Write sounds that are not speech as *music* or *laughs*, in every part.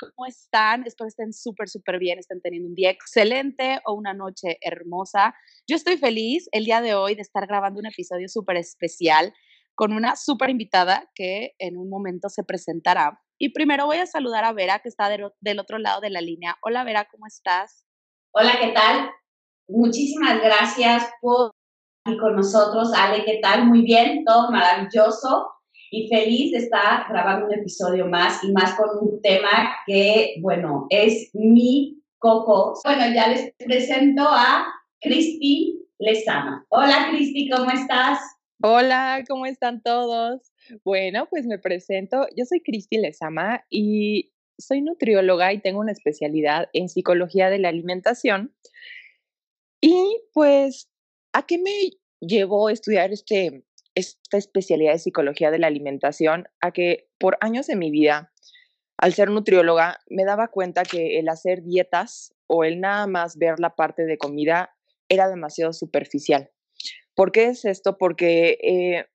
¿Cómo están? Espero estén súper, súper bien, estén teniendo un día excelente o una noche hermosa. Yo estoy feliz el día de hoy de estar grabando un episodio súper especial con una súper invitada que en un momento se presentará. Y primero voy a saludar a Vera, que está del otro lado de la línea. Hola Vera, ¿cómo estás? Hola, ¿qué tal? Muchísimas gracias por estar con nosotros. Ale, ¿qué tal? Muy bien, todo maravilloso y feliz de estar grabando un episodio más y más con un tema que, bueno, es mi coco. Bueno, ya les presento a Cristi Lezama. Hola Cristi, ¿cómo estás? Hola, ¿cómo están todos? Bueno, pues me presento. Yo soy Cristi Lezama y soy nutrióloga y tengo una especialidad en psicología de la alimentación. Y pues, ¿a qué me llevó estudiar este, esta especialidad de psicología de la alimentación a que por años de mi vida, al ser nutrióloga, me daba cuenta que el hacer dietas o el nada más ver la parte de comida era demasiado superficial. ¿Por qué es esto? Porque eh,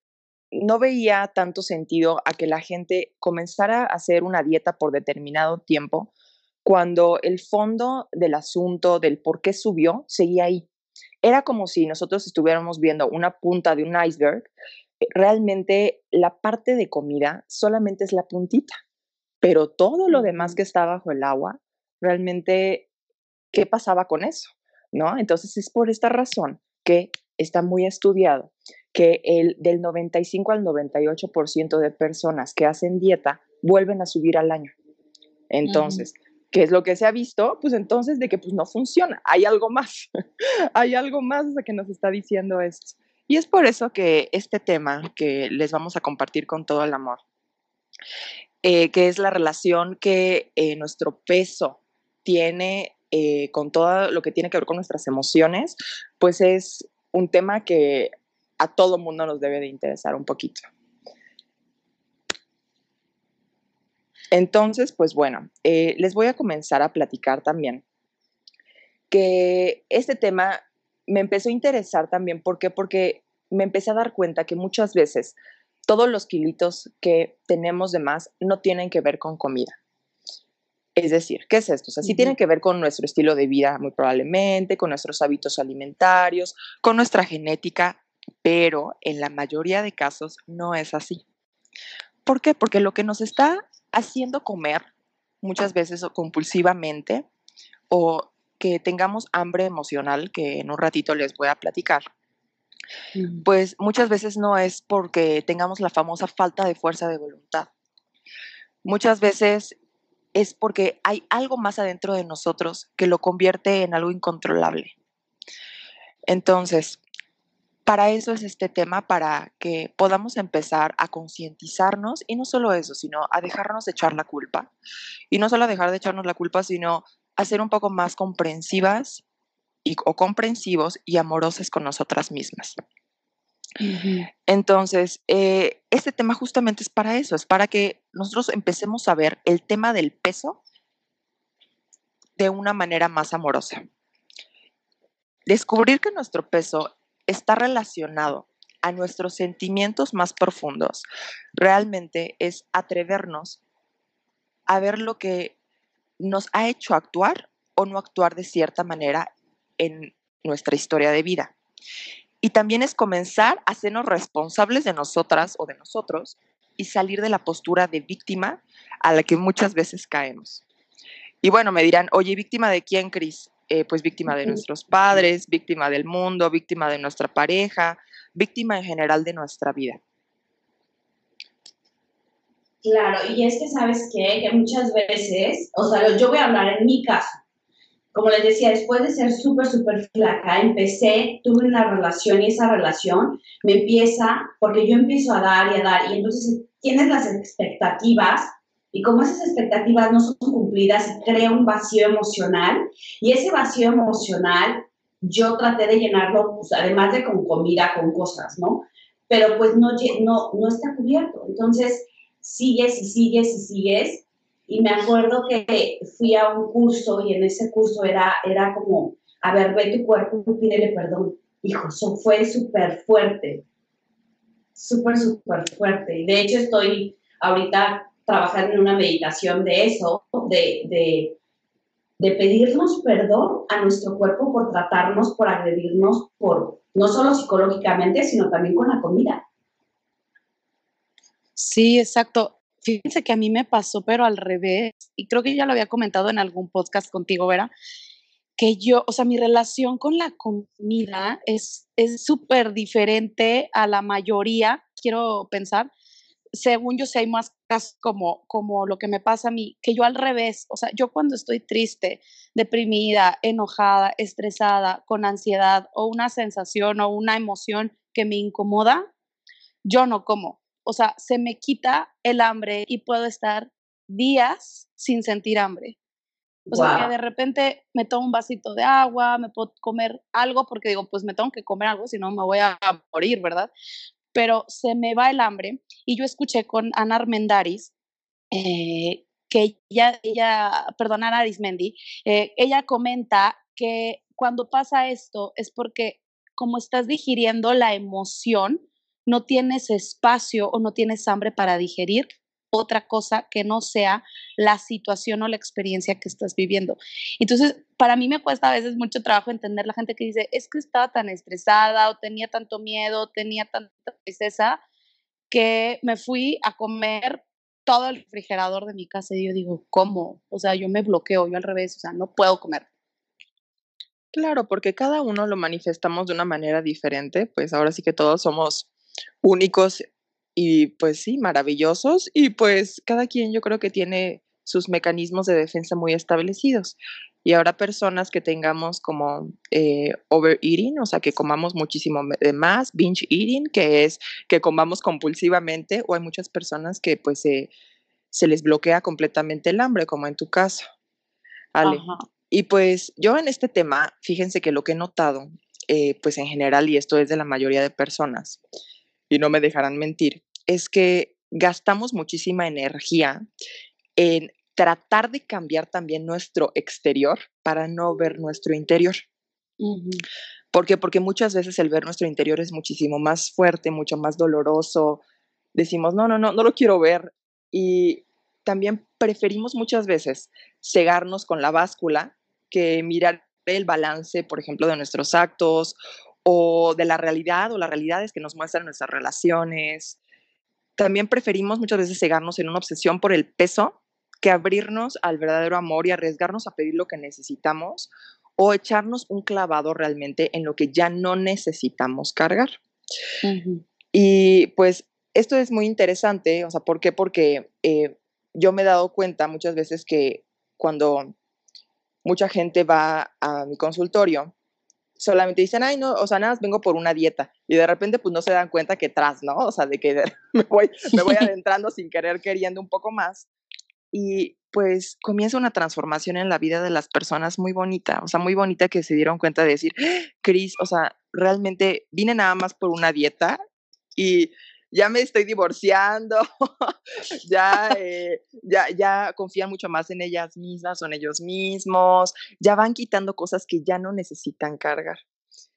no veía tanto sentido a que la gente comenzara a hacer una dieta por determinado tiempo cuando el fondo del asunto, del por qué subió, seguía ahí era como si nosotros estuviéramos viendo una punta de un iceberg. Eh, realmente la parte de comida solamente es la puntita, pero todo lo demás que está bajo el agua, realmente, ¿qué pasaba con eso? ¿No? Entonces es por esta razón que está muy estudiado que el del 95 al 98% de personas que hacen dieta vuelven a subir al año. Entonces, ¿Qué es lo que se ha visto? Pues entonces de que pues no funciona, hay algo más, *laughs* hay algo más que nos está diciendo esto. Y es por eso que este tema que les vamos a compartir con todo el amor, eh, que es la relación que eh, nuestro peso tiene eh, con todo lo que tiene que ver con nuestras emociones, pues es un tema que a todo mundo nos debe de interesar un poquito. Entonces, pues bueno, eh, les voy a comenzar a platicar también que este tema me empezó a interesar también. ¿Por qué? Porque me empecé a dar cuenta que muchas veces todos los kilitos que tenemos de más no tienen que ver con comida. Es decir, ¿qué es esto? O sea, sí tienen que ver con nuestro estilo de vida, muy probablemente, con nuestros hábitos alimentarios, con nuestra genética, pero en la mayoría de casos no es así. ¿Por qué? Porque lo que nos está haciendo comer muchas veces o compulsivamente o que tengamos hambre emocional, que en un ratito les voy a platicar, pues muchas veces no es porque tengamos la famosa falta de fuerza de voluntad. Muchas veces es porque hay algo más adentro de nosotros que lo convierte en algo incontrolable. Entonces, para eso es este tema, para que podamos empezar a concientizarnos y no solo eso, sino a dejarnos de echar la culpa. Y no solo a dejar de echarnos la culpa, sino a ser un poco más comprensivas y, o comprensivos y amorosas con nosotras mismas. Entonces, eh, este tema justamente es para eso, es para que nosotros empecemos a ver el tema del peso de una manera más amorosa. Descubrir que nuestro peso está relacionado a nuestros sentimientos más profundos, realmente es atrevernos a ver lo que nos ha hecho actuar o no actuar de cierta manera en nuestra historia de vida. Y también es comenzar a hacernos responsables de nosotras o de nosotros y salir de la postura de víctima a la que muchas veces caemos. Y bueno, me dirán, oye, ¿víctima de quién, Cris? Eh, pues víctima de nuestros padres, víctima del mundo, víctima de nuestra pareja, víctima en general de nuestra vida. Claro, y es que sabes qué? que muchas veces, o sea, yo voy a hablar en mi caso, como les decía, después de ser súper, súper flaca, empecé, tuve una relación y esa relación me empieza, porque yo empiezo a dar y a dar, y entonces tienes las expectativas y como esas expectativas no son cumplidas, crea un vacío emocional y ese vacío emocional yo traté de llenarlo, pues, además de con comida, con cosas, ¿no? Pero pues no, no, no está cubierto. Entonces, sigues y sigues y sigues. Y me acuerdo que fui a un curso y en ese curso era, era como, a ver, ve tu cuerpo y pídele perdón. Hijo, eso fue súper fuerte, súper, súper fuerte. Y de hecho estoy ahorita trabajando en una meditación de eso, de, de de pedirnos perdón a nuestro cuerpo por tratarnos, por agredirnos, por no solo psicológicamente, sino también con la comida. Sí, exacto. Fíjense que a mí me pasó, pero al revés, y creo que ya lo había comentado en algún podcast contigo, Vera, que yo, o sea, mi relación con la comida es súper diferente a la mayoría, quiero pensar, según yo sé, hay más casos como, como lo que me pasa a mí, que yo al revés, o sea, yo cuando estoy triste, deprimida, enojada, estresada, con ansiedad o una sensación o una emoción que me incomoda, yo no como. O sea, se me quita el hambre y puedo estar días sin sentir hambre. O sea, que de repente me tomo un vasito de agua, me puedo comer algo porque digo, pues me tengo que comer algo, si no me voy a morir, ¿verdad? Pero se me va el hambre y yo escuché con Ana Armendaris, eh, que ella, ella, perdón, Ana Arismendi, eh, ella comenta que cuando pasa esto es porque como estás digiriendo la emoción, no tienes espacio o no tienes hambre para digerir otra cosa que no sea la situación o la experiencia que estás viviendo. Entonces, para mí me cuesta a veces mucho trabajo entender la gente que dice, es que estaba tan estresada o tenía tanto miedo, tenía tanta tristeza, que me fui a comer todo el refrigerador de mi casa y yo digo, ¿cómo? O sea, yo me bloqueo, yo al revés, o sea, no puedo comer. Claro, porque cada uno lo manifestamos de una manera diferente, pues ahora sí que todos somos únicos y pues sí, maravillosos. Y pues cada quien yo creo que tiene sus mecanismos de defensa muy establecidos. Y ahora personas que tengamos como eh, overeating, o sea, que comamos muchísimo de más, binge eating, que es que comamos compulsivamente, o hay muchas personas que pues se les bloquea completamente el hambre, como en tu caso. Ale. Y pues yo en este tema, fíjense que lo que he notado, eh, pues en general, y esto es de la mayoría de personas, y no me dejarán mentir, es que gastamos muchísima energía en tratar de cambiar también nuestro exterior para no ver nuestro interior. ¿Por qué? Porque muchas veces el ver nuestro interior es muchísimo más fuerte, mucho más doloroso. Decimos, no, no, no, no lo quiero ver. Y también preferimos muchas veces cegarnos con la báscula que mirar el balance, por ejemplo, de nuestros actos o de la realidad o las realidades que nos muestran nuestras relaciones. También preferimos muchas veces cegarnos en una obsesión por el peso que abrirnos al verdadero amor y arriesgarnos a pedir lo que necesitamos o echarnos un clavado realmente en lo que ya no necesitamos cargar. Y pues esto es muy interesante, o sea, ¿por qué? Porque eh, yo me he dado cuenta muchas veces que cuando mucha gente va a mi consultorio, solamente dicen, ay, no, o sea, nada, vengo por una dieta. Y de repente, pues no se dan cuenta que tras, ¿no? O sea, de que *laughs* me voy, me voy *laughs* adentrando sin querer, queriendo un poco más. Y pues comienza una transformación en la vida de las personas muy bonita, o sea, muy bonita que se dieron cuenta de decir, Cris, o sea, realmente vine nada más por una dieta y ya me estoy divorciando, *laughs* ya, eh, ya, ya confían mucho más en ellas mismas o en ellos mismos, ya van quitando cosas que ya no necesitan cargar.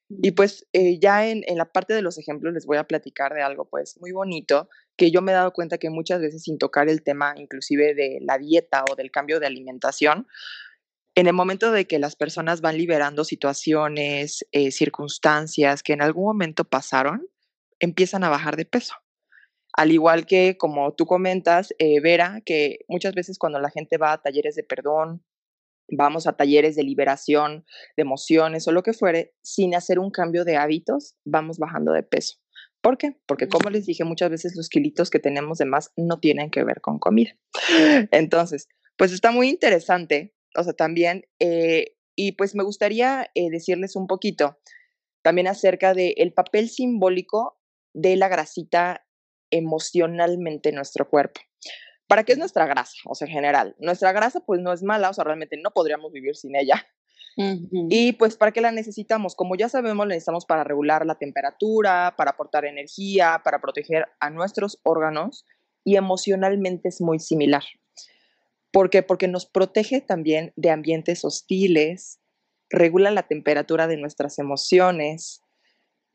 Y pues eh, ya en, la parte de los ejemplos les voy a platicar de algo pues muy bonito, que yo me he dado cuenta que muchas veces sin tocar el tema inclusive de la dieta o del cambio de alimentación, en el momento de que las personas van liberando situaciones, eh, circunstancias que en algún momento pasaron, empiezan a bajar de peso. Al igual que, como tú comentas, eh, Vera, que muchas veces cuando la gente va a talleres de perdón, vamos a talleres de liberación de emociones o lo que fuere, sin hacer un cambio de hábitos, vamos bajando de peso. ¿Por qué? Porque como les dije, muchas veces los kilitos que tenemos de más no tienen que ver con comida. *gasps* Entonces, pues está muy interesante, o sea, también, eh, y pues me gustaría eh, decirles un poquito también acerca del papel simbólico de la grasita emocionalmente en nuestro cuerpo. ¿Para qué es nuestra grasa? O sea, en general, nuestra grasa pues no es mala, o sea, realmente no podríamos vivir sin ella. Y pues, ¿para qué la necesitamos? Como ya sabemos, la necesitamos para regular la temperatura, para aportar energía, para proteger a nuestros órganos y emocionalmente es muy similar. ¿Por qué? Porque nos protege también de ambientes hostiles, regula la temperatura de nuestras emociones,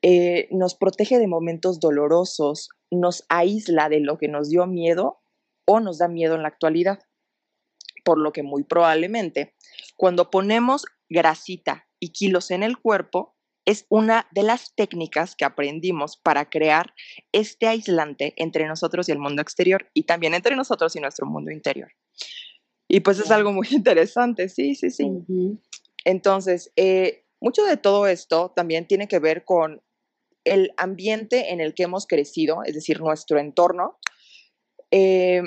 eh, nos protege de momentos dolorosos, nos aísla de lo que nos dio miedo o nos da miedo en la actualidad. Por lo que muy probablemente cuando ponemos grasita y kilos en el cuerpo, es una de las técnicas que aprendimos para crear este aislante entre nosotros y el mundo exterior y también entre nosotros y nuestro mundo interior. Y pues es algo muy *laughs* interesante, sí, sí, sí. Entonces, eh, mucho de todo esto también tiene que ver con el ambiente en el que hemos crecido, es decir, nuestro entorno, eh,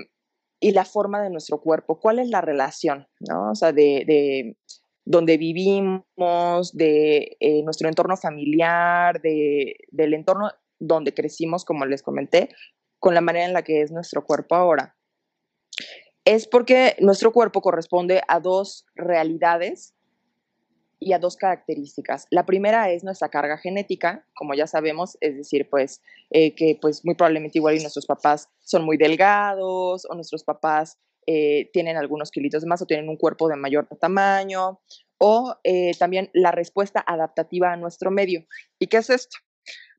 y la forma de nuestro cuerpo. ¿Cuál es la relación, no? O sea, de, de donde vivimos, de eh, nuestro entorno familiar, de, del entorno donde crecimos, como les comenté, con la manera en la que es nuestro cuerpo ahora. Es porque nuestro cuerpo corresponde a dos realidades y a dos características. La primera es nuestra carga genética, como ya sabemos, es decir, pues eh, que pues muy probablemente igual y nuestros papás son muy delgados o nuestros papás eh, tienen algunos kilitos más o tienen un cuerpo de mayor tamaño o eh, también la respuesta adaptativa a nuestro medio. ¿Y qué es esto?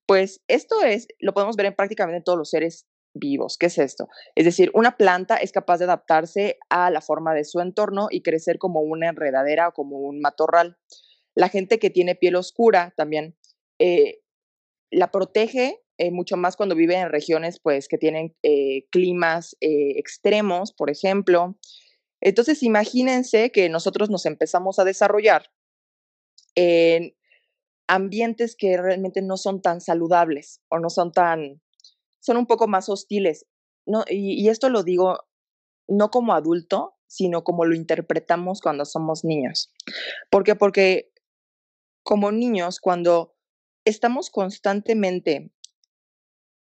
Pues esto es, lo podemos ver en prácticamente todos los seres vivos. ¿Qué es esto? Es decir, una planta es capaz de adaptarse a la forma de su entorno y crecer como una enredadera o como un matorral. La gente que tiene piel oscura también eh, la protege eh, mucho más cuando vive en regiones pues, que tienen eh, climas extremos, por ejemplo. Entonces, imagínense que nosotros nos empezamos a desarrollar en ambientes que realmente no son tan saludables o no son tan son un poco más hostiles. No, y, esto lo digo no como adulto, sino como lo interpretamos cuando somos niños. ¿Por qué? Porque como niños, cuando estamos constantemente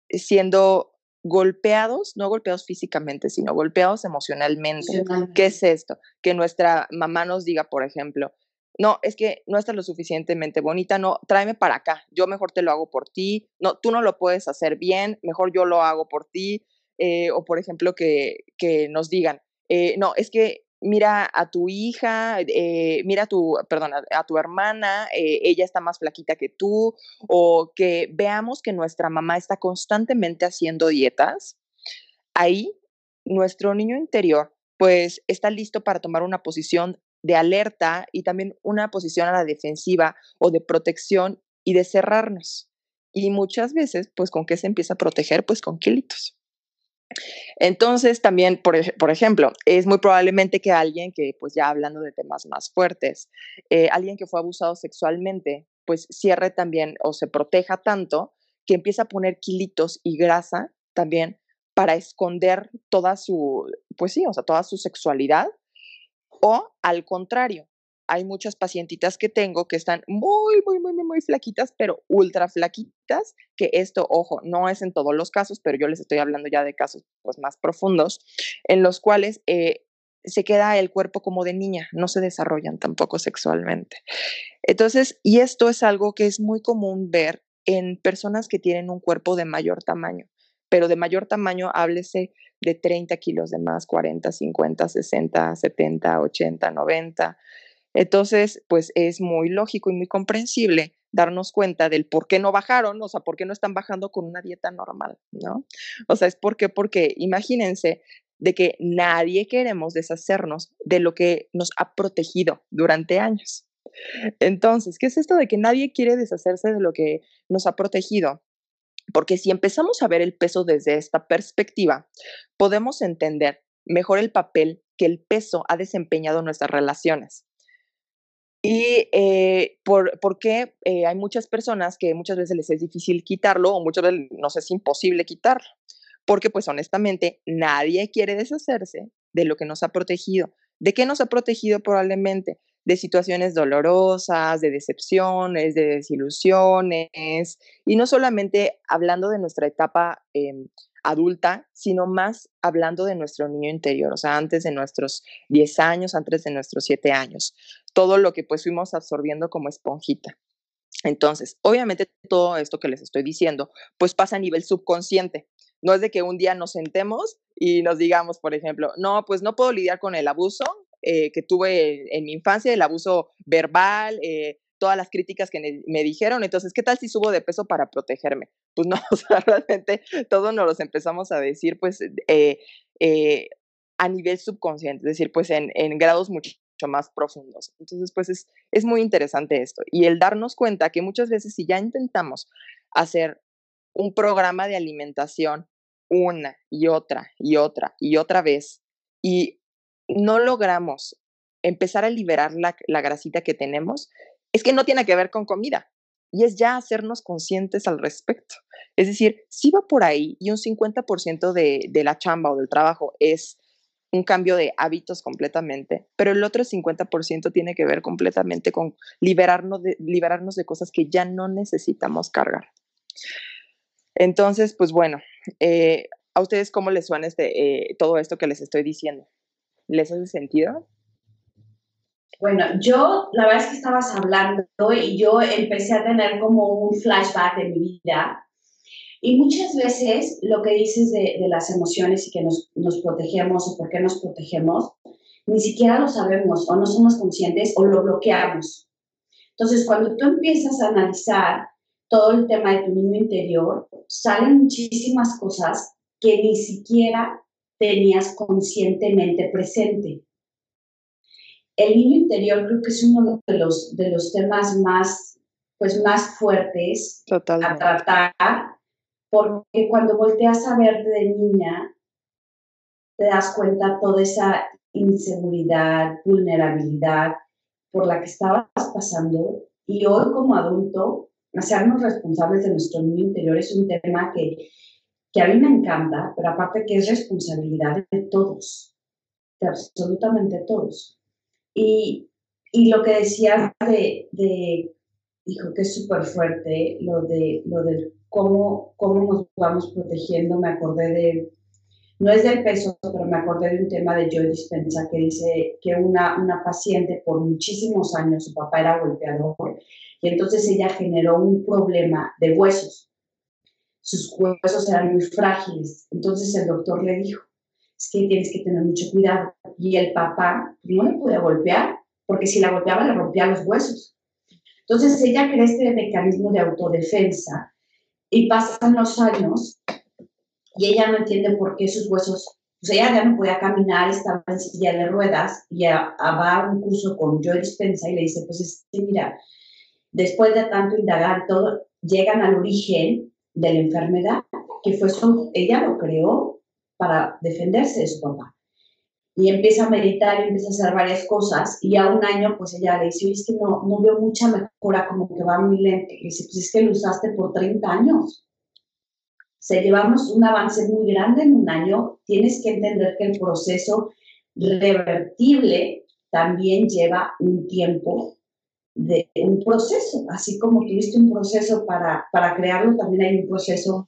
siendo golpeados, no golpeados físicamente, sino golpeados emocionalmente. ¿Qué es esto? Que nuestra mamá nos diga, por ejemplo, no, es que no estás lo suficientemente bonita, no, tráeme para acá, yo mejor te lo hago por ti, no, tú no lo puedes hacer bien, mejor yo lo hago por ti, eh, o por ejemplo que, que nos digan, eh, no, es que mira a tu hija, eh, mira a tu, perdón, a, tu hermana, ella está más flaquita que tú, o que veamos que nuestra mamá está constantemente haciendo dietas, ahí nuestro niño interior pues está listo para tomar una posición de alerta y también una posición a la defensiva o de protección y de cerrarnos. Y muchas veces, pues, ¿con qué se empieza a proteger? Pues con kilitos. Entonces, también, por, por, ejemplo, es muy probablemente que alguien que, pues ya hablando de temas más fuertes, eh, alguien que fue abusado sexualmente, pues cierre también o se proteja tanto que empieza a poner kilitos y grasa también para esconder toda su, pues sí, o sea, toda su sexualidad o al contrario, hay muchas pacientitas que tengo que están muy, muy, muy, muy, flaquitas, pero ultra flaquitas, que esto, ojo, no es en todos los casos, pero yo les estoy hablando ya de casos pues, más profundos, en los cuales eh, se queda el cuerpo como de niña, no se desarrollan tampoco sexualmente. Entonces, y esto es algo que es muy común ver en personas que tienen un cuerpo de mayor tamaño, pero de mayor tamaño, háblese de 30 kilos de más, 40, 50, 60, 70, 80, 90. Entonces, pues es muy lógico y muy comprensible darnos cuenta del por qué no bajaron, o sea, por qué no están bajando con una dieta normal, ¿no? O sea, es porque, porque imagínense de que nadie queremos deshacernos de lo que nos ha protegido durante años. Entonces, ¿qué es esto de que nadie quiere deshacerse de lo que nos ha protegido? Porque si empezamos a ver el peso desde esta perspectiva, podemos entender mejor el papel que el peso ha desempeñado en nuestras relaciones. Y eh, por, qué eh, hay muchas personas que muchas veces les es difícil quitarlo o muchas veces nos es imposible quitarlo. Porque pues honestamente nadie quiere deshacerse de lo que nos ha protegido. ¿De qué nos ha protegido probablemente? De situaciones dolorosas, de decepciones, de desilusiones, y no solamente hablando de nuestra etapa em, adulta, sino más hablando de nuestro niño interior, o sea, antes de nuestros 10 años, antes de nuestros 7 años, todo lo que pues fuimos absorbiendo como esponjita. Entonces, obviamente todo esto que les estoy diciendo, pues pasa a nivel subconsciente. No es de que un día nos sentemos y nos digamos, por ejemplo, no, pues no puedo lidiar con el abuso eh, que tuve en mi infancia, el abuso verbal, eh, todas las críticas que me dijeron. Entonces, ¿qué tal si subo de peso para protegerme? *laughs* Pues no, o sea, realmente todos nos los empezamos a decir, pues, eh, a nivel subconsciente, es decir, pues en, en grados mucho más profundos. Entonces, pues es, es muy interesante esto. Y el darnos cuenta que muchas veces si ya intentamos hacer un programa de alimentación una y otra y otra y otra vez y no logramos empezar a liberar la, la grasita que tenemos, es que no tiene que ver con comida y es ya hacernos conscientes al respecto. Es decir, si va por ahí y un 50% de, de la chamba o del trabajo es un cambio de hábitos completamente, pero el otro 50% tiene que ver completamente con liberarnos de, liberarnos de cosas que ya no necesitamos cargar. Entonces, pues bueno, eh, ¿a ustedes cómo les suena este, eh, todo esto que les estoy diciendo? ¿Les hace sentido? Bueno, yo la verdad es que estabas hablando y yo empecé a tener como un flashback de mi vida y muchas veces lo que dices de, las emociones y que nos, nos, protegemos o por qué nos protegemos, ni siquiera lo sabemos o no somos conscientes o lo bloqueamos. Entonces, cuando tú empiezas a analizar todo el tema de tu niño interior, salen muchísimas cosas que ni siquiera tenías conscientemente presente. El niño interior creo que es uno de los, de los temas más, pues, más fuertes a tratar porque cuando volteas a verte de niña, te das cuenta toda esa inseguridad, vulnerabilidad por la que estabas pasando y hoy como adulto, hacernos responsables de nuestro niño interior es un tema que, que a mí me encanta, pero aparte que es responsabilidad de todos, de absolutamente todos. Y, y lo que decías de, de dijo que es súper fuerte, lo, de, lo del cómo, cómo nos vamos protegiendo. Me acordé de, no es del peso, pero me acordé de un tema de Joy Dispensa que dice que una, una paciente por muchísimos años, su papá era golpeador, y entonces ella generó un problema de huesos. Sus huesos eran muy frágiles. Entonces el doctor le dijo, es que tienes que tener mucho cuidado. Y el papá no le podía golpear, porque si la golpeaba le rompía los huesos. Entonces ella crea este mecanismo de autodefensa y pasan los años y ella no entiende por qué sus huesos, sea, ella ya no podía caminar, estaba en silla de ruedas y va a un curso con Joy Dispensa y le dice, pues es que mira, después de tanto indagar todo, llegan al origen de la enfermedad, que fue su, ella lo creó para defenderse de su papá y empieza a meditar empieza a hacer varias cosas y a un año pues ella le dice, es que no, no veo mucha mejora, como que va muy lento. Y dice, pues es que lo usaste por 30 años. Se llevamos un avance muy grande en un año, tienes que entender que el proceso revertible también lleva un tiempo de un proceso, así como tuviste un proceso para, para crearlo, también hay un proceso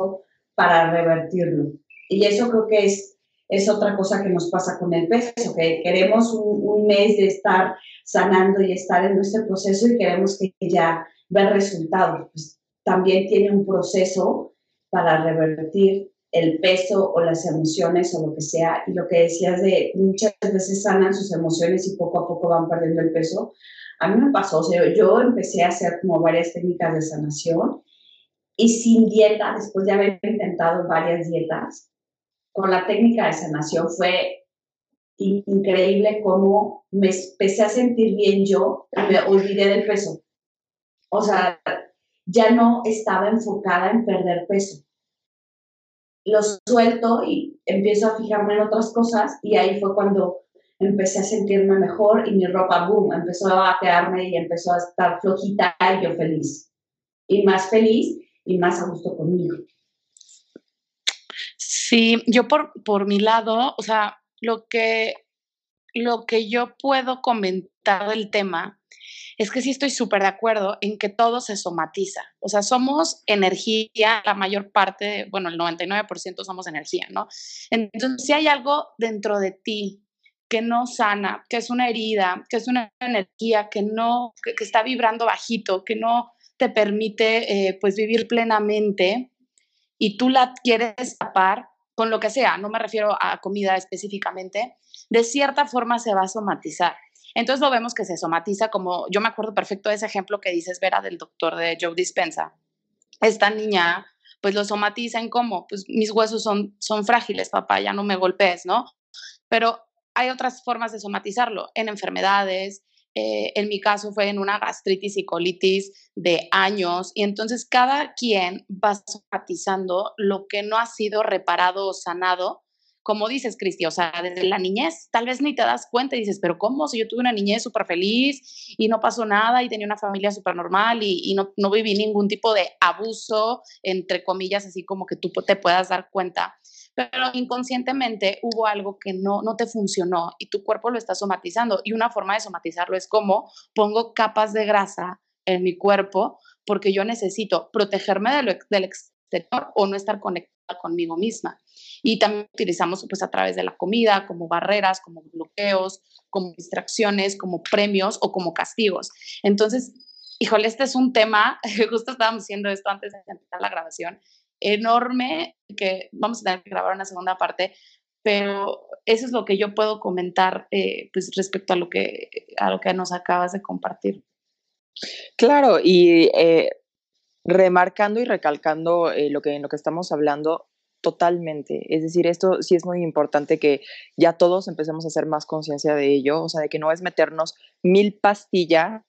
para revertirlo. Y eso creo que es es otra cosa que nos pasa con el peso, que queremos un, mes de estar sanando y estar en nuestro proceso y queremos que ya ver resultados. Pues también tiene un proceso para revertir el peso o las emociones o lo que sea. Y lo que decías de muchas veces sanan sus emociones y poco a poco van perdiendo el peso. A mí me pasó, o sea, yo empecé a hacer como varias técnicas de sanación y sin dieta, después de haber intentado varias dietas, con la técnica de sanación fue increíble cómo me empecé a sentir bien yo me olvidé del peso. O sea, ya no estaba enfocada en perder peso. Lo suelto y empiezo a fijarme en otras cosas y ahí fue cuando empecé a sentirme mejor y mi ropa, boom, empezó a quedarme y empezó a estar flojita y yo feliz. Y más feliz y más a gusto conmigo. Sí, yo por, por mi lado, o sea, lo que, lo que yo puedo comentar del tema es que sí estoy súper de acuerdo en que todo se somatiza. O sea, somos energía, la mayor parte, bueno, el 99% somos energía, ¿no? Entonces, si hay algo dentro de ti que no sana, que es una herida, que es una energía que no, que, está vibrando bajito, que no te permite eh, pues vivir plenamente y tú la quieres tapar con lo que sea, no me refiero a comida específicamente, de cierta forma se va a somatizar. Entonces lo vemos que se somatiza como, yo me acuerdo perfecto de ese ejemplo que dices, Vera, del doctor de Joe Dispensa. Esta niña, pues lo somatiza en cómo, pues mis huesos son, son frágiles, papá, ya no me golpees, ¿no? Pero hay otras formas de somatizarlo, en enfermedades, eh, en mi caso fue en una gastritis y colitis de años, y entonces cada quien va somatizando lo que no ha sido reparado o sanado como dices, Cristi, o sea, desde la niñez, tal vez ni te das cuenta y dices, pero ¿cómo? Si yo tuve una niñez súper feliz y no pasó nada y tenía una familia súper normal y, no, no, viví ningún tipo de abuso, entre comillas, así como que tú te puedas dar cuenta. Pero inconscientemente hubo algo que no, no te funcionó y tu cuerpo lo está somatizando. Y una forma de somatizarlo es como pongo capas de grasa en mi cuerpo porque yo necesito protegerme del exterior o no estar conectada conmigo misma. Y también utilizamos pues a través de la comida como barreras, como bloqueos, como distracciones, como premios o como castigos. Entonces, híjole, este es un tema, *laughs* justo estábamos haciendo esto antes de empezar la grabación, enorme, que vamos a tener que grabar una segunda parte, pero eso es lo que yo puedo comentar eh, pues respecto a lo, que, a lo que nos acabas de compartir. Claro, y eh, remarcando y recalcando eh, lo, que, en lo que estamos hablando totalmente. Es decir, esto sí es muy importante que ya todos empecemos a hacer más conciencia de ello, o sea, de que no es meternos mil pastillas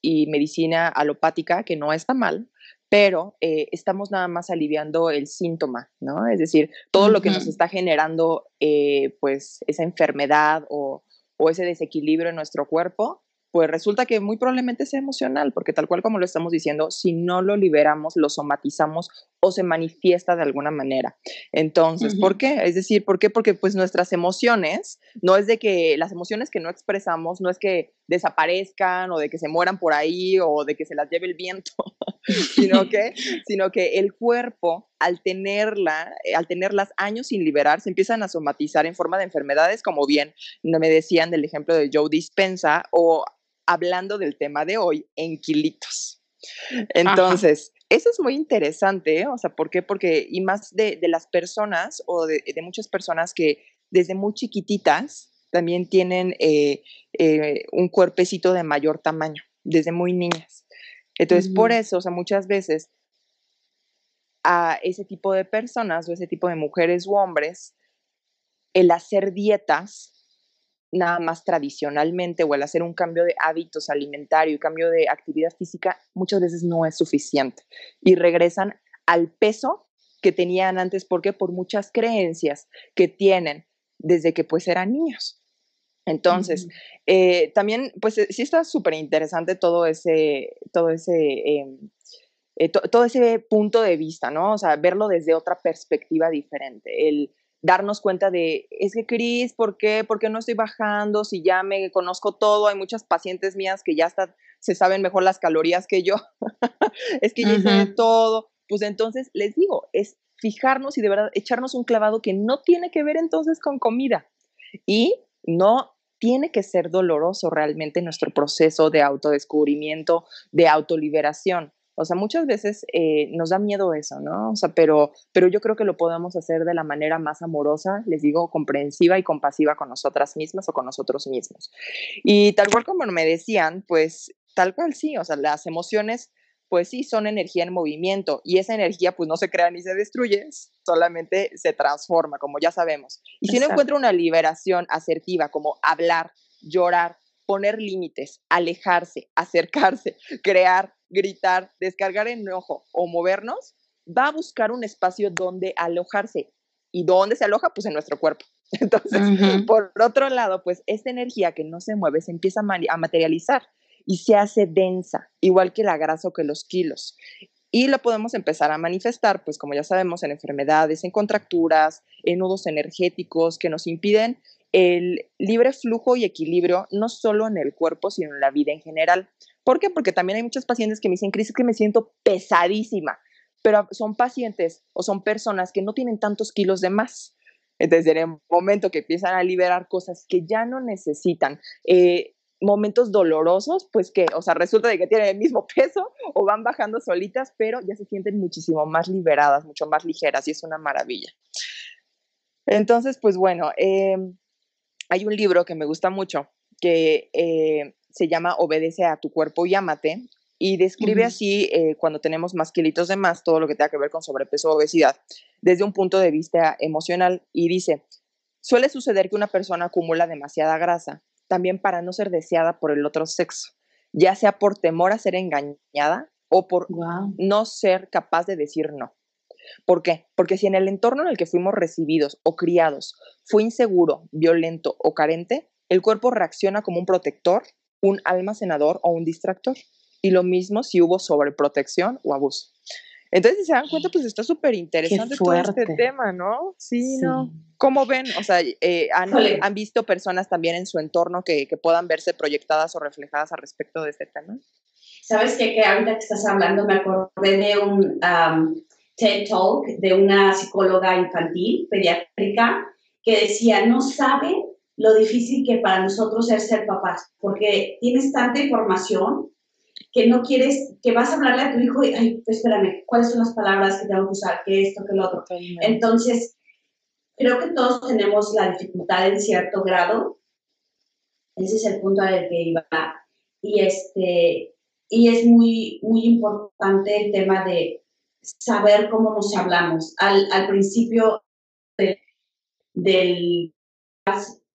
y medicina alopática, que no está mal, pero eh, estamos nada más aliviando el síntoma, ¿no? Es decir, todo lo que nos está generando, eh, pues, esa enfermedad o, o ese desequilibrio en nuestro cuerpo, pues resulta que muy probablemente sea emocional, porque tal cual como lo estamos diciendo, si no lo liberamos, lo somatizamos o se manifiesta de alguna manera. Entonces, ¿por qué? Es decir, ¿por qué? Porque pues nuestras emociones, no es de que las emociones que no expresamos, no es que desaparezcan o de que se mueran por ahí o de que se las lleve el viento, *laughs* sino que, sino que el cuerpo, al tenerla, eh, al tenerlas años sin liberar, se empiezan a somatizar en forma de enfermedades, como bien me decían del ejemplo de Joe Dispensa o hablando del tema de hoy, en kilitos. Entonces, eso es muy interesante, ¿eh? o sea, ¿por qué? Porque, y más de, las personas o de, muchas personas que desde muy chiquititas también tienen eh, eh, un cuerpecito de mayor tamaño, desde muy niñas. Entonces, por eso, o sea, muchas veces a ese tipo de personas o ese tipo de mujeres u hombres, el hacer dietas nada más tradicionalmente o el hacer un cambio de hábitos alimentario y cambio de actividad física muchas veces no es suficiente y regresan al peso que tenían antes porque por muchas creencias que tienen desde que pues eran niños. Entonces, eh, también pues eh, sí está súper interesante todo ese, todo ese, em, eh, todo ese punto de vista, ¿no? O sea, verlo desde otra perspectiva diferente. El, darnos cuenta de, es que Cris, ¿por qué? ¿Por qué no estoy bajando? Si ya me conozco todo, hay muchas pacientes mías que ya hasta se saben mejor las calorías que yo, *laughs* es que ya sé todo. Pues entonces les digo, es fijarnos y de verdad echarnos un clavado que no tiene que ver entonces con comida y no tiene que ser doloroso realmente nuestro proceso de autodescubrimiento, de autoliberación. O sea, muchas veces eh, nos da miedo eso, ¿no? O sea, pero, pero yo creo que lo podemos hacer de la manera más amorosa, les digo, comprensiva y compasiva con nosotras mismas o con nosotros mismos. Y tal cual como me decían, pues tal cual sí, o sea, las emociones, pues sí, son energía en movimiento y esa energía pues no se crea ni se destruye, solamente se transforma, como ya sabemos. Y si no encuentra una liberación asertiva como hablar, llorar, poner límites, alejarse, acercarse, *laughs* crear, gritar, descargar enojo o movernos, va a buscar un espacio donde alojarse. ¿Y dónde se aloja? Pues en nuestro cuerpo. *laughs* Entonces, por otro lado, pues esta energía que no se mueve se empieza a materializar y se hace densa, igual que la grasa o que los kilos. Y lo podemos empezar a manifestar, pues como ya sabemos, en enfermedades, en contracturas, en nudos energéticos que nos impiden el libre flujo y equilibrio no solo en el cuerpo, sino en la vida en general. ¿Por qué? Porque también hay muchos pacientes que me dicen, Cris, que me siento pesadísima, pero son pacientes o son personas que no tienen tantos kilos de más. Desde el momento que empiezan a liberar cosas que ya no necesitan, eh, momentos dolorosos, pues que, o sea, resulta de que tienen el mismo peso o van bajando solitas, pero ya se sienten muchísimo más liberadas, mucho más ligeras y es una maravilla. Entonces, pues bueno, em, hay un libro que me gusta mucho que eh, se llama Obedece a tu cuerpo y ámate y describe así eh, cuando tenemos más kilitos de más, todo lo que tenga que ver con sobrepeso o obesidad, desde un punto de vista emocional y dice, suele suceder que una persona acumula demasiada grasa, también para no ser deseada por el otro sexo, ya sea por temor a ser engañada o por no ser capaz de decir no. ¿Por qué? Porque si en el entorno en el que fuimos recibidos o criados fue inseguro, violento o carente, el cuerpo reacciona como un protector, un almacenador o un distractor. Y lo mismo si hubo sobreprotección o abuso. Entonces, si se dan cuenta, pues está súper interesante todo este tema, ¿no? Sí, ¿no? ¿Cómo ven? O sea, eh, han, visto personas también en su entorno que, puedan verse proyectadas o reflejadas al respecto de este tema? Sabes qué? que ahorita que estás hablando me acordé de un TED Talk de una psicóloga infantil, pediátrica, que decía, no sabe lo difícil que para nosotros es ser papás, porque tienes tanta información que no quieres, que vas a hablarle a tu hijo y, ay, pues espérame, ¿cuáles son las palabras que tengo que usar? ¿Qué esto, qué lo otro? Entonces, creo que todos tenemos la dificultad en cierto grado. Ese es el punto al que iba. Y, este, y es muy, muy importante el tema de saber cómo nos hablamos. Al, al principio del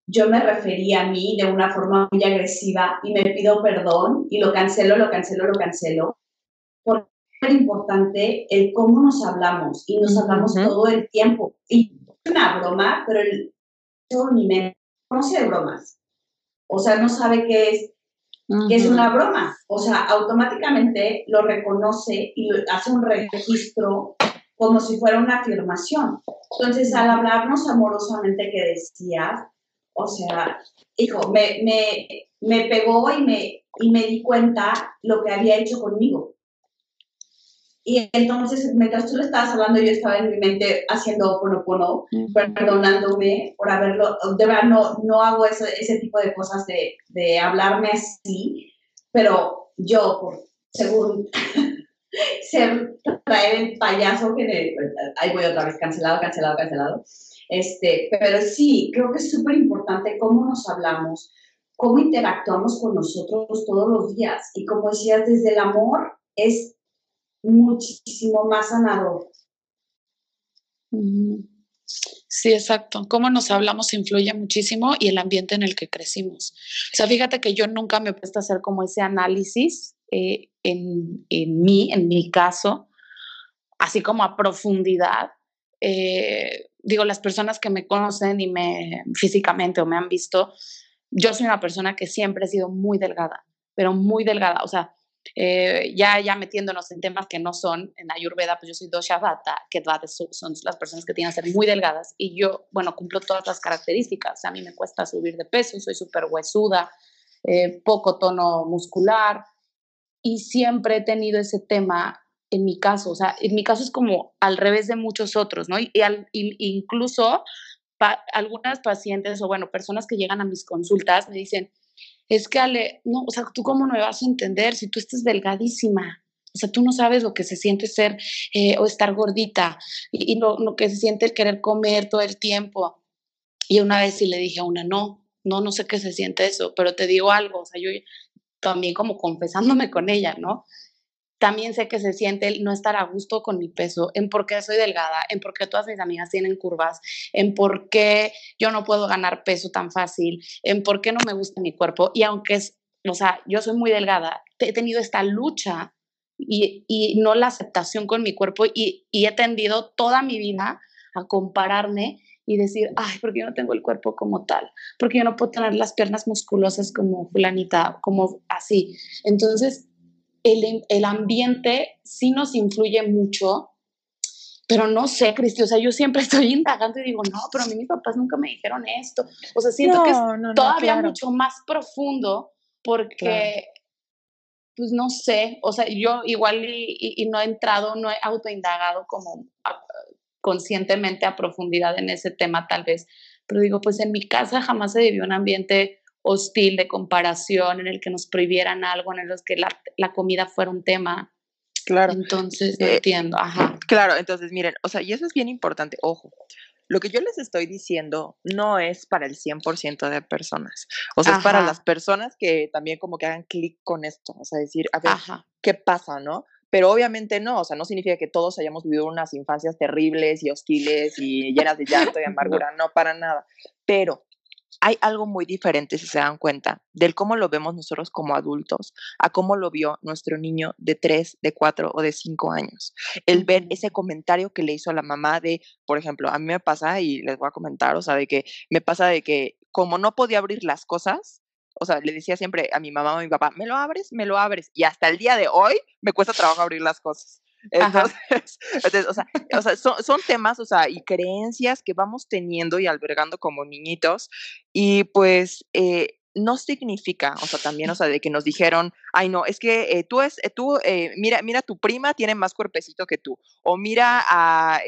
yo me refería a mí de una forma muy agresiva y me pido perdón y lo cancelo, lo cancelo, lo cancelo. Porque es importante el cómo nos hablamos y nos hablamos todo el tiempo. Y es una broma, pero el ni me conoce de bromas. O sea, no sabe qué es, es una broma. O sea, automáticamente lo reconoce y hace un registro como si fuera una afirmación. Entonces, al hablarnos amorosamente que decías, o sea, hijo, me, me, me pegó y me, y me di cuenta lo que había hecho conmigo. Y entonces, mientras tú le estabas hablando, yo estaba en mi mente haciendo ponopono, perdonándome por haberlo. De verdad, no, no hago ese, ese tipo de cosas de, de hablarme así, pero yo, por seguro, *laughs* ser, traer el payaso que. ahí voy otra vez, cancelado, cancelado, cancelado este, pero sí, creo que es súper importante cómo nos hablamos, cómo interactuamos con nosotros todos los días. Y como decías, desde el amor es muchísimo más sanador. Sí, exacto. Cómo nos hablamos influye muchísimo y el ambiente en el que crecimos. O sea, fíjate que yo nunca me he puesto a hacer como ese análisis eh, en, en mí, en mi caso, así como a profundidad. Eh, digo, las personas que me conocen y me físicamente o me han visto, yo soy una persona que siempre he sido muy delgada, pero muy delgada. O sea, eh, ya, ya metiéndonos en temas que no son, en Ayurveda, pues yo soy dosha vata, que son las personas que tienen que ser muy delgadas y yo, bueno, cumplo todas las características. A mí me cuesta subir de peso, soy súper huesuda, eh, poco tono muscular y siempre he tenido ese tema en mi caso, o sea, en mi caso es como al revés de muchos otros, ¿no? Y, incluso algunas pacientes o bueno, personas que llegan a mis consultas me dicen, es que Ale, no, o sea, tú cómo me vas a entender si tú estás delgadísima. O sea, tú no sabes lo que se siente ser eh, o estar gordita y, lo, lo, que se siente el querer comer todo el tiempo. Y una vez sí le dije a una, no, no, no sé qué se siente eso, pero te digo algo, o sea, yo también como confesándome con ella, ¿no? También sé que se siente el no estar a gusto con mi peso, en por qué soy delgada, en por qué todas mis amigas tienen curvas, en por qué yo no puedo ganar peso tan fácil, en por qué no me gusta mi cuerpo. Y aunque es, o sea, yo soy muy delgada, he tenido esta lucha y, y no la aceptación con mi cuerpo y, y he tendido toda mi vida a compararme y decir, ay, ¿por qué yo no tengo el cuerpo como tal? Porque yo no puedo tener las piernas musculosas como fulanita, como así. Entonces, el, ambiente sí nos influye mucho pero no sé, Cristi, o sea, yo siempre *laughs* estoy indagando y digo, no, pero a mí mis papás nunca me dijeron esto. O sea, siento que es todavía mucho más profundo porque, pues no sé, o sea, yo igual y, no he entrado, no he autoindagado como conscientemente a profundidad en ese tema tal vez, pero digo, pues en mi casa jamás se vivió un ambiente hostil de comparación en el que nos prohibieran algo, en el que la, la comida fuera un tema Claro. Entonces, eh, entiendo, ajá. Claro, entonces miren, o sea, y eso es bien importante, ojo. Lo que yo les estoy diciendo no es para el 100% de personas. O sea, es para las personas que también como que hagan clic con esto. O sea, decir, a ver, ¿qué pasa, no? Pero obviamente no, o sea, no significa que todos hayamos vivido unas infancias terribles y hostiles y llenas de llanto y amargura, no para nada. Pero hay algo muy diferente, si se dan cuenta, del cómo lo vemos nosotros como adultos a cómo lo vio nuestro niño de 3, de 4 o de 5 años. El ver ese comentario que le hizo a la mamá de, por ejemplo, a mí me pasa, y les voy a comentar, o sea, de que me pasa de que como no podía abrir las cosas, o sea, le decía siempre a mi mamá o a mi papá, me lo abres, me lo abres. Y hasta el día de hoy me cuesta trabajo abrir las cosas. *laughs* Entonces, o sea, o sea son, temas, o sea, y creencias que vamos teniendo y albergando como niñitos. Y pues eh, no significa, o sea, también, o sea, de que nos dijeron, ay, no, es que eh, tú es, eh, tú, mira, mira, tu prima tiene más cuerpecito que tú, o mira a,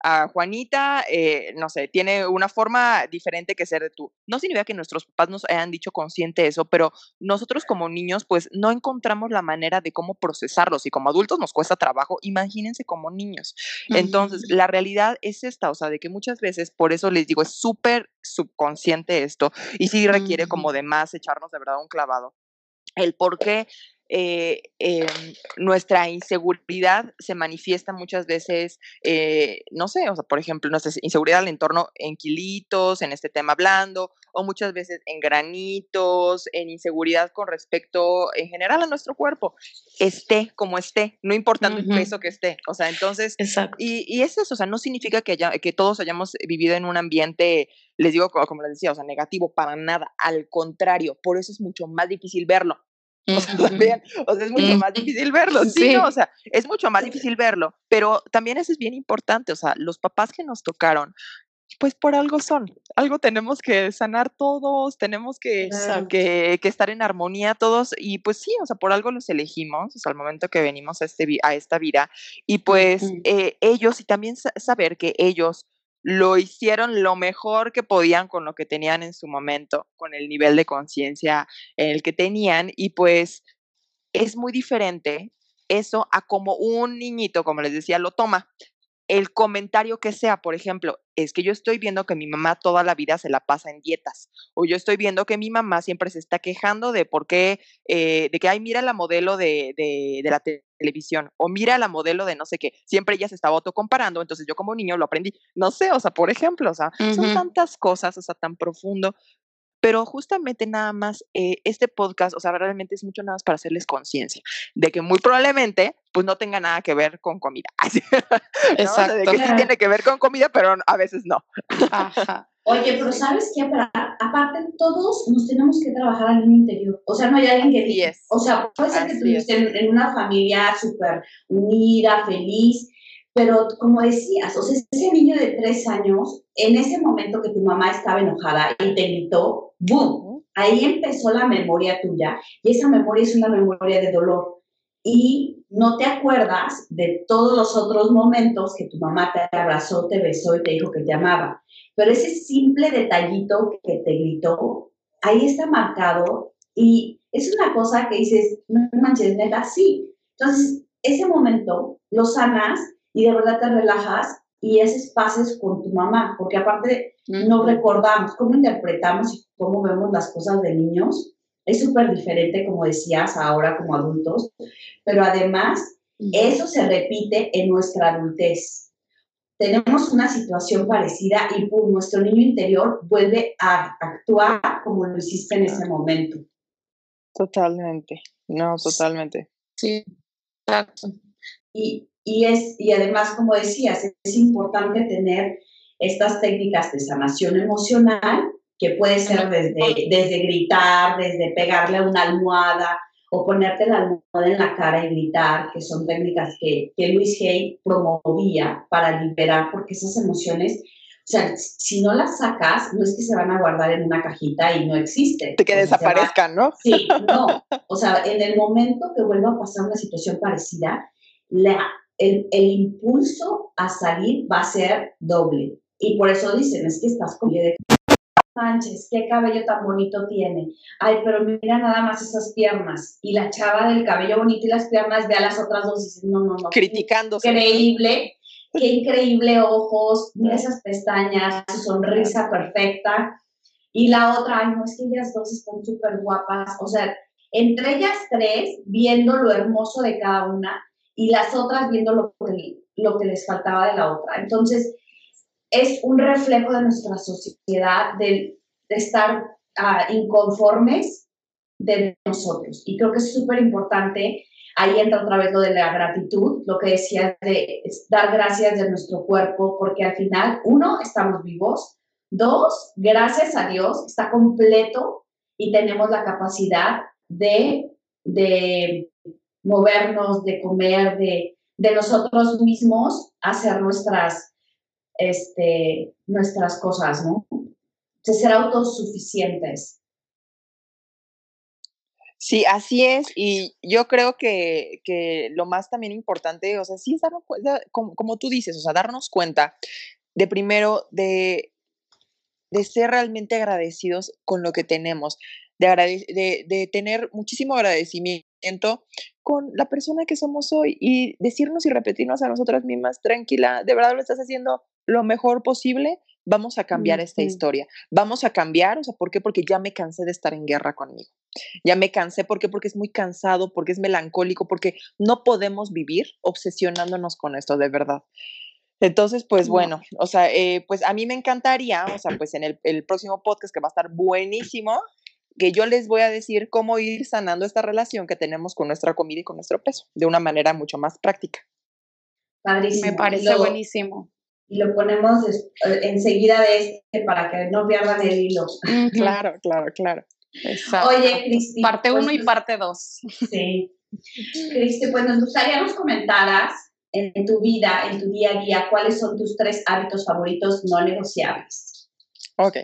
a Juanita, eh, no sé, tiene una forma diferente que ser de tú. No significa que nuestros papás nos hayan dicho consciente eso, pero nosotros como niños, pues no encontramos la manera de cómo procesarlos y como adultos nos cuesta trabajo, imagínense como niños. Entonces, la realidad es esta, o sea, de que muchas veces, por eso les digo, es súper subconsciente esto y sí requiere como de más echarnos de verdad un clavado. El por qué eh, em, nuestra inseguridad se manifiesta muchas veces, eh, no sé, o sea, por ejemplo, nuestra inseguridad al entorno en kilitos, en este tema blando, o muchas veces en granitos, en inseguridad con respecto en general a nuestro cuerpo, esté como esté, no importando el peso que esté. O sea, entonces, y, y es eso, o sea, no significa que, haya, que todos hayamos vivido en un ambiente, les digo como les decía, o sea, negativo para nada, al contrario, por eso es mucho más difícil verlo *laughs* o sea, también, o sea, es mucho más difícil verlo, sí, o sea, es mucho más difícil verlo, pero también eso es bien importante, o sea, los papás que nos tocaron, pues por algo son, algo tenemos que sanar todos, tenemos que, que, que, estar en armonía todos, y pues sí, o sea, por algo los elegimos, o sea, al momento que venimos a, este, a esta vida, y pues eh, ellos, y también saber que ellos lo hicieron lo mejor que podían con lo que tenían en su momento, con el nivel de conciencia en el que tenían y pues es muy diferente eso a como un niñito, como les decía, lo toma el comentario que sea, por ejemplo, es que yo estoy viendo que mi mamá toda la vida se la pasa en dietas, o yo estoy viendo que mi mamá siempre se está quejando de por qué, eh, de que, ay, mira la modelo de, de, de, la televisión, o mira la modelo de no sé qué, siempre ella se estaba autocomparando, entonces yo como niño lo aprendí, no sé, o sea, por ejemplo, o sea, son tantas cosas, o sea, tan profundo, pero justamente nada más eh, este podcast, o sea, realmente es mucho nada más para hacerles conciencia de que muy probablemente pues no tenga nada que ver con comida. *laughs* Exacto. de que sí tiene que ver con comida, pero a veces no. Ajá. *laughs* Oye, pero ¿sabes qué? Aparte, todos nos tenemos que trabajar al niño interior. O sea, no hay alguien que... diga, O sea, puede ser que estuviste en, en, una familia súper unida, feliz, pero como decías, o sea, ese niño de tres años, en ese momento que tu mamá estaba enojada y te gritó, ¡boom! Ahí empezó la memoria tuya y esa memoria es una memoria de dolor. Y no te acuerdas de todos los otros momentos que tu mamá te abrazó, te besó y te dijo que te amaba. Pero ese simple detallito que te gritó, ahí está marcado y es una cosa que dices, no manches, neta, sí. Entonces, ese momento lo sanas y de verdad te relajas y haces pases con tu mamá, porque aparte no recordamos cómo interpretamos y cómo vemos las cosas de niños. Es súper diferente, como decías, ahora como adultos, pero además eso se repite en nuestra adultez. Tenemos una situación parecida y nuestro niño interior vuelve a actuar como lo hiciste en ese momento. Totalmente, no, totalmente. Sí, exacto. Y, y, es, y además, como decías, es importante tener estas técnicas de sanación emocional, que puede ser desde, desde gritar, desde pegarle a una almohada o ponerte la almohada en la cara y gritar, que son técnicas que, que Luis Hay promovía para liberar, porque esas emociones, o sea, si no las sacas, no es que se van a guardar en una cajita y no existen. Que desaparezcan, ¿no? Sí, *laughs* no. O sea, en el momento que vuelva a pasar una situación parecida, la, el, el impulso a salir va a ser doble. Y por eso dicen, es que estás con de manches, qué cabello tan bonito tiene. Ay, pero mira nada más esas piernas. Y la chava del cabello bonito y las piernas ve a las otras dos y dice, no, no, no. Criticándose. Increíble, qué increíble ojos, mira esas pestañas, su sonrisa perfecta. Y la otra, ay, no, es que ellas dos están súper guapas. O sea, entre ellas tres, viendo lo hermoso de cada una y las otras viendo lo que, lo que les faltaba de la otra. Entonces, es un reflejo de nuestra sociedad, de, estar ah, inconformes de nosotros. Y creo que es súper importante, ahí entra otra vez lo de la gratitud, lo que decía de dar gracias de nuestro cuerpo, porque al final, uno, estamos vivos, dos, gracias a Dios, está completo y tenemos la capacidad de, de movernos, de comer, de, de nosotros mismos hacer nuestras este, nuestras cosas, ¿no? De ser autosuficientes. Sí, así es. Y yo creo que, que, lo más también importante, o sea, sí es darnos cuenta, como, como, tú dices, o sea, darnos cuenta de primero de, de ser realmente agradecidos con lo que tenemos, de, de, de tener muchísimo agradecimiento con la persona que somos hoy y decirnos y repetirnos a nosotras mismas, tranquila, de verdad lo estás haciendo lo mejor posible, vamos a cambiar esta historia. Vamos a cambiar, o sea, ¿por qué? Porque ya me cansé de estar en guerra conmigo. Ya me cansé, ¿por qué? Porque es muy cansado, porque es melancólico, porque no podemos vivir obsesionándonos con esto, de verdad. Entonces, pues bueno, o sea, eh, pues a mí me encantaría, o sea, pues en el, el próximo podcast que va a estar buenísimo, que yo les voy a decir cómo ir sanando esta relación que tenemos con nuestra comida y con nuestro peso, de una manera mucho más práctica. Padrísimo. Me parece buenísimo y lo ponemos eh, enseguida de este para que no pierdan el hilo. *laughs* Claro, claro, claro. Oye, Cristi. Parte pues uno y parte dos. Sí. Cristi, pues nos gustaría que nos comentaras en tu vida, en tu día a día, cuáles son tus tres hábitos favoritos no negociables. Ok.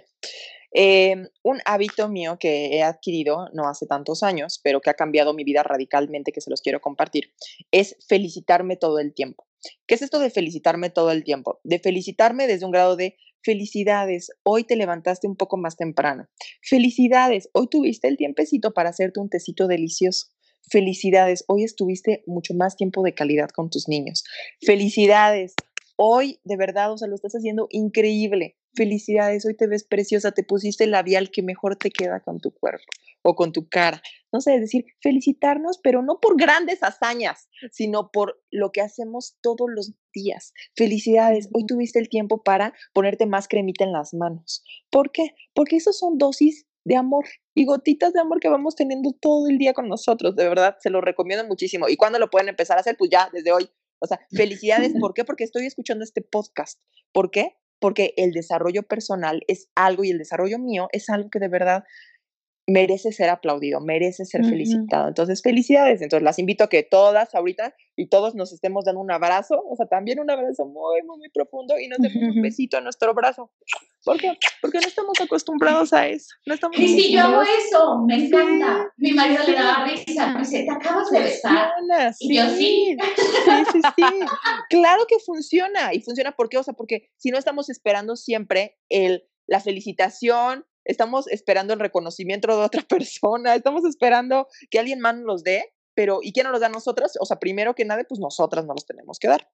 Em, un hábito mío que he adquirido no hace tantos años, pero que ha cambiado mi vida radicalmente, que se los quiero compartir, es felicitarme todo el tiempo. ¿Qué es esto de felicitarme todo el tiempo? De felicitarme desde un grado de felicidades, hoy te levantaste un poco más temprano. Felicidades, hoy tuviste el tiempecito para hacerte un tecito delicioso. Felicidades, hoy estuviste mucho más tiempo de calidad con tus niños. Felicidades, hoy de verdad, o sea, lo estás haciendo increíble. Felicidades, hoy te ves preciosa, te pusiste el labial que mejor te queda con tu cuerpo o con tu cara. No sé, es decir, felicitarnos, pero no por grandes hazañas, sino por lo que hacemos todos los días. Felicidades, hoy tuviste el tiempo para ponerte más cremita en las manos. ¿Por qué? Porque esos son dosis de amor y gotitas de amor que vamos teniendo todo el día con nosotros. De verdad, se lo recomiendo muchísimo. ¿Y cuándo lo pueden empezar a hacer? Pues ya, desde hoy. O sea, felicidades. *laughs* ¿Por qué? Porque estoy escuchando este podcast. ¿Por qué? Porque el desarrollo personal es algo y el desarrollo mío es algo que de verdad merece ser aplaudido, merece ser felicitado. Entonces, felicidades. Entonces, las invito a que todas ahorita y todos nos estemos dando un abrazo, o sea, también un abrazo muy, muy, muy profundo y nos demos un besito a nuestro brazo. ¿Por qué? Porque no estamos acostumbrados a eso. No estamos sí, yo hago eso, me encanta. Mi marido le da risa, me dice, te acabas de besar. Y yo sí. Sí, sí, sí. claro que funciona. Y funciona porque, o sea, porque si no estamos esperando siempre el, la felicitación, estamos esperando el reconocimiento de otra *laughs* persona, estamos esperando que alguien más nos los dé, pero ¿y quién nos los da a nosotras? O sea, primero que nada, pues nosotras nos los tenemos que dar.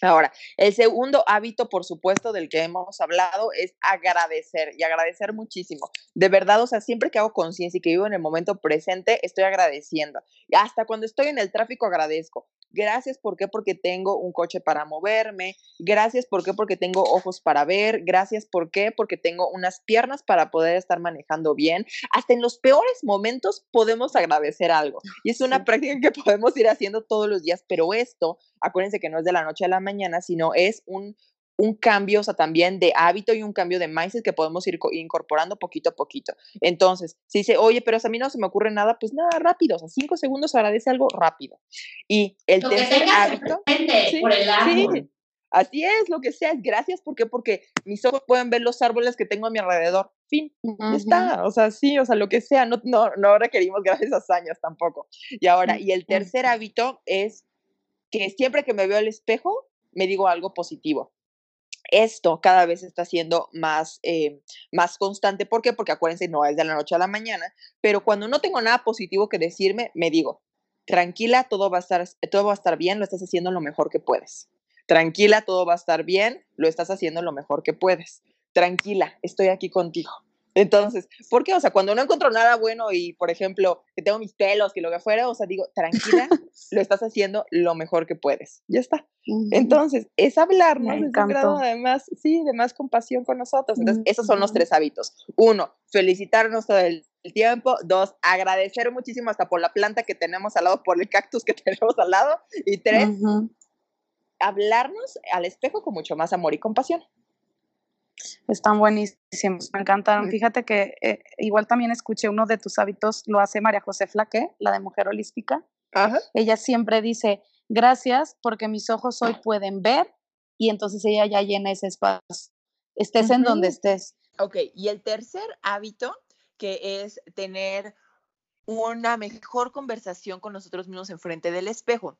Ahora, el segundo hábito, por supuesto, del que hemos hablado es agradecer y agradecer muchísimo. De verdad, o sea, siempre que hago conciencia y que vivo en el momento presente, estoy agradeciendo. Hasta cuando estoy en el tráfico agradezco. Gracias, ¿por qué? Porque tengo un coche para moverme. Gracias, ¿por qué? Porque tengo ojos para ver. Gracias, ¿por qué? Porque tengo unas piernas para poder estar manejando bien. Hasta en los peores momentos podemos agradecer algo. Y es una práctica que podemos ir haciendo todos los días, pero esto, acuérdense que no es de la noche a la mañana, sino es un, un cambio, o sea, también de hábito y un cambio de mindset que podemos ir incorporando poquito a poquito. Entonces, si dice, oye, pero a mí no se me ocurre nada, pues nada, rápido, o sea, cinco segundos agradece algo rápido. Y el tercer hábito. por el árbol. Así es, lo que sea, es gracias, ¿por qué? Porque mis ojos pueden ver los árboles que tengo a mi alrededor. Fin, ya está, o sea, sí, o sea, lo que sea, no, no, no requerimos grandes hazañas tampoco. Y ahora, y el tercer hábito es que siempre que me veo al espejo, me digo algo positivo. Esto cada vez está siendo más, eh, más constante. ¿Por qué? Porque acuérdense, no es de la noche a la mañana, pero cuando no tengo nada positivo que decirme, me digo, tranquila, todo va a estar, todo va a estar bien, lo estás haciendo lo mejor que puedes. Tranquila, todo va a estar bien, lo estás haciendo lo mejor que puedes. Tranquila, estoy aquí contigo. Entonces, ¿por qué? O sea, cuando no encuentro nada bueno y, por ejemplo, que tengo mis pelos, que lo que fuera, o sea, digo, tranquila, *laughs* lo estás haciendo lo mejor que puedes. Ya está. Entonces, es hablarnos es un grado además, sí, de más compasión con nosotros. Entonces, esos son los tres hábitos. Uno, felicitarnos todo el, tiempo. Dos, agradecer muchísimo hasta por la planta que tenemos al lado, por el cactus que *laughs* tenemos al lado. Y tres, hablarnos al espejo con mucho más amor y compasión. Están buenísimos, me encantaron. Fíjate que eh, igual también escuché uno de tus hábitos, lo hace María José Flaque, la de Mujer Holística. Ella siempre dice, gracias porque mis ojos hoy pueden ver y entonces ella ya llena ese espacio. Estés en donde estés. Ok, y el tercer hábito que es tener una mejor conversación con nosotros mismos enfrente del espejo.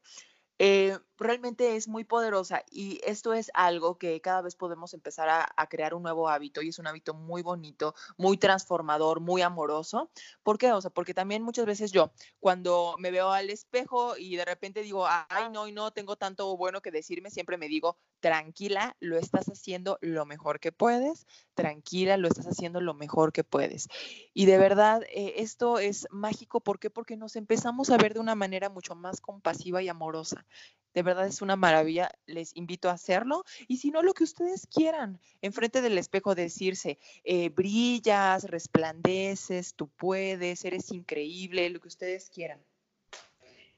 Eh, realmente es muy poderosa y esto es algo que cada vez podemos empezar a, crear un nuevo hábito y es un hábito muy bonito, muy transformador, muy amoroso. ¿Por qué? O sea, porque también muchas veces yo, cuando me veo al espejo y de repente digo, ay, no, no tengo tanto bueno que decirme, siempre me digo, tranquila, lo estás haciendo lo mejor que puedes, tranquila, lo estás haciendo lo mejor que puedes. Y de verdad, eh, esto es mágico, ¿por qué? Porque nos empezamos a ver de una manera mucho más compasiva y amorosa. De verdad es una maravilla, les invito a hacerlo. Y si no, lo que ustedes quieran, enfrente del espejo decirse, eh, brillas, resplandeces, tú puedes, eres increíble, lo que ustedes quieran.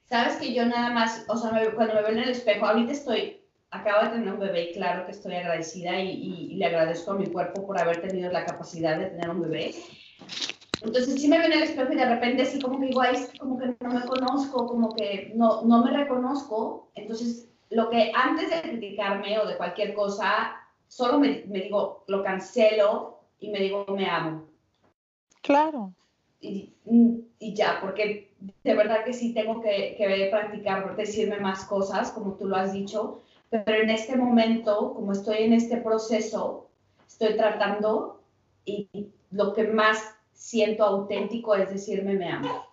Sabes que yo nada más, o sea, cuando me veo en el espejo, ahorita estoy acabo de tener un bebé y claro que estoy agradecida y, le agradezco a mi cuerpo por haber tenido la capacidad de tener un bebé. Entonces sí me en el espejo y de repente así como que igual como que no me conozco, como que no, no me reconozco. Entonces lo que antes de criticarme o de cualquier cosa, solo me, me digo, lo cancelo y me digo, me amo. Claro. Y, y, ya, porque de verdad que sí tengo que, que practicar, decirme más cosas, como tú lo has dicho, pero en este momento, como estoy en este proceso, estoy tratando y lo que más siento auténtico es decirme me amo.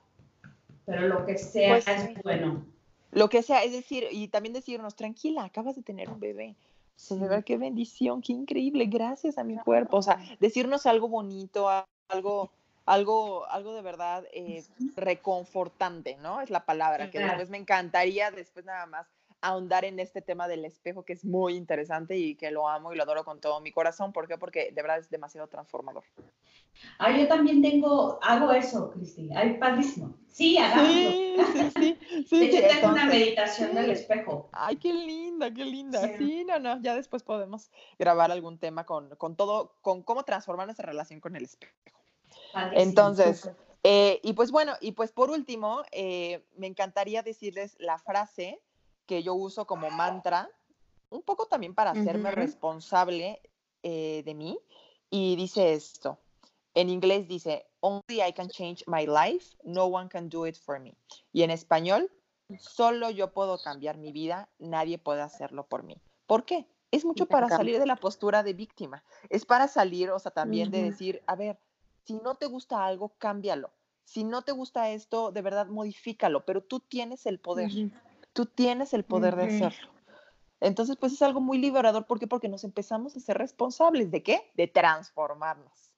Pero lo que sea pues es bueno. Lo que sea, es decir, y también decirnos, tranquila, acabas de tener un bebé. O sea, qué bendición, qué increíble, gracias a mi cuerpo. O sea, decirnos algo bonito, algo, algo, algo de verdad eh, reconfortante, ¿no? Es la palabra, que después me encantaría, después nada más ahondar en este tema del espejo que es muy interesante y que lo amo y lo adoro con todo mi corazón. ¿Por qué? Porque de verdad es demasiado transformador. Ah, yo también tengo, hago eso, Cristina. Ay, padrísimo. Sí, hagámoslo. Sí, sí, sí. *laughs* de hecho, tengo una meditación del espejo. Ay, qué linda, qué linda. Sí. no, no, ya después podemos grabar algún tema con, con todo, con cómo transformar nuestra relación con el espejo. Padrísimo, Entonces, eh, y pues bueno, y pues por último, eh, me encantaría decirles la frase que yo uso como mantra, un poco también para hacerme responsable eh, de mí. Y dice esto, en inglés dice, Only I can change my life, no one can do it for me. Y en español, solo yo puedo cambiar mi vida, nadie puede hacerlo por mí. ¿Por qué? Es mucho para salir de la postura de víctima. Es para salir, o sea, también de decir, a ver, si no te gusta algo, cámbialo. Si no te gusta esto, de verdad, modifícalo, pero tú tienes el poder. Tú tienes el poder de hacerlo. Entonces, pues es algo muy liberador. ¿Por qué? Porque nos empezamos a ser responsables. ¿De qué? De transformarnos.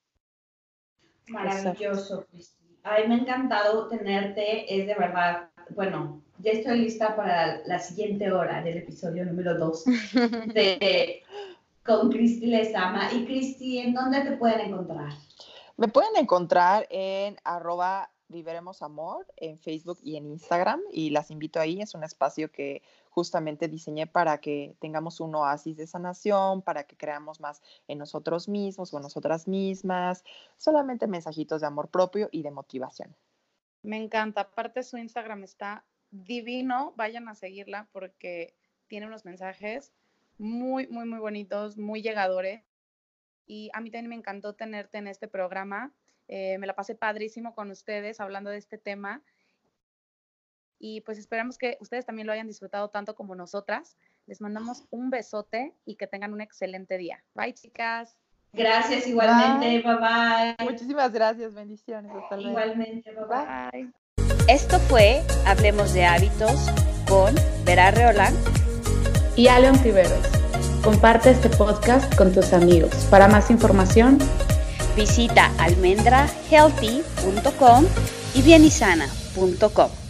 Maravilloso, Cristi. Ay, me ha encantado tenerte. Es de verdad, bueno, ya estoy lista para la siguiente hora del episodio número 2 de *laughs* con Cristi Lezama. Y Cristi, ¿en dónde te pueden encontrar? Me pueden encontrar en arroba Viveremos Amor en Facebook y en Instagram y las invito ahí. Es un espacio que justamente diseñé para que tengamos un oasis de sanación, para que creamos más en nosotros mismos o nosotras mismas, solamente mensajitos de amor propio y de motivación. Me encanta, aparte su Instagram está divino, vayan a seguirla porque tiene unos mensajes muy, muy, muy bonitos, muy llegadores. Y a mí también me encantó tenerte en este programa. Eh, me la pasé padrísimo con ustedes hablando de este tema y pues esperamos que ustedes también lo hayan disfrutado tanto como nosotras. Les mandamos un besote y que tengan un excelente día. Bye, chicas. Gracias igualmente. Bye bye. Muchísimas gracias. Bendiciones. Hasta luego. Igualmente. Bye bye. Esto fue Hablemos de Hábitos con Vera Reolán y Aleon Tiveros. Comparte este podcast con tus amigos. Para más información, visita almendrahealthy.com y bienisana.com.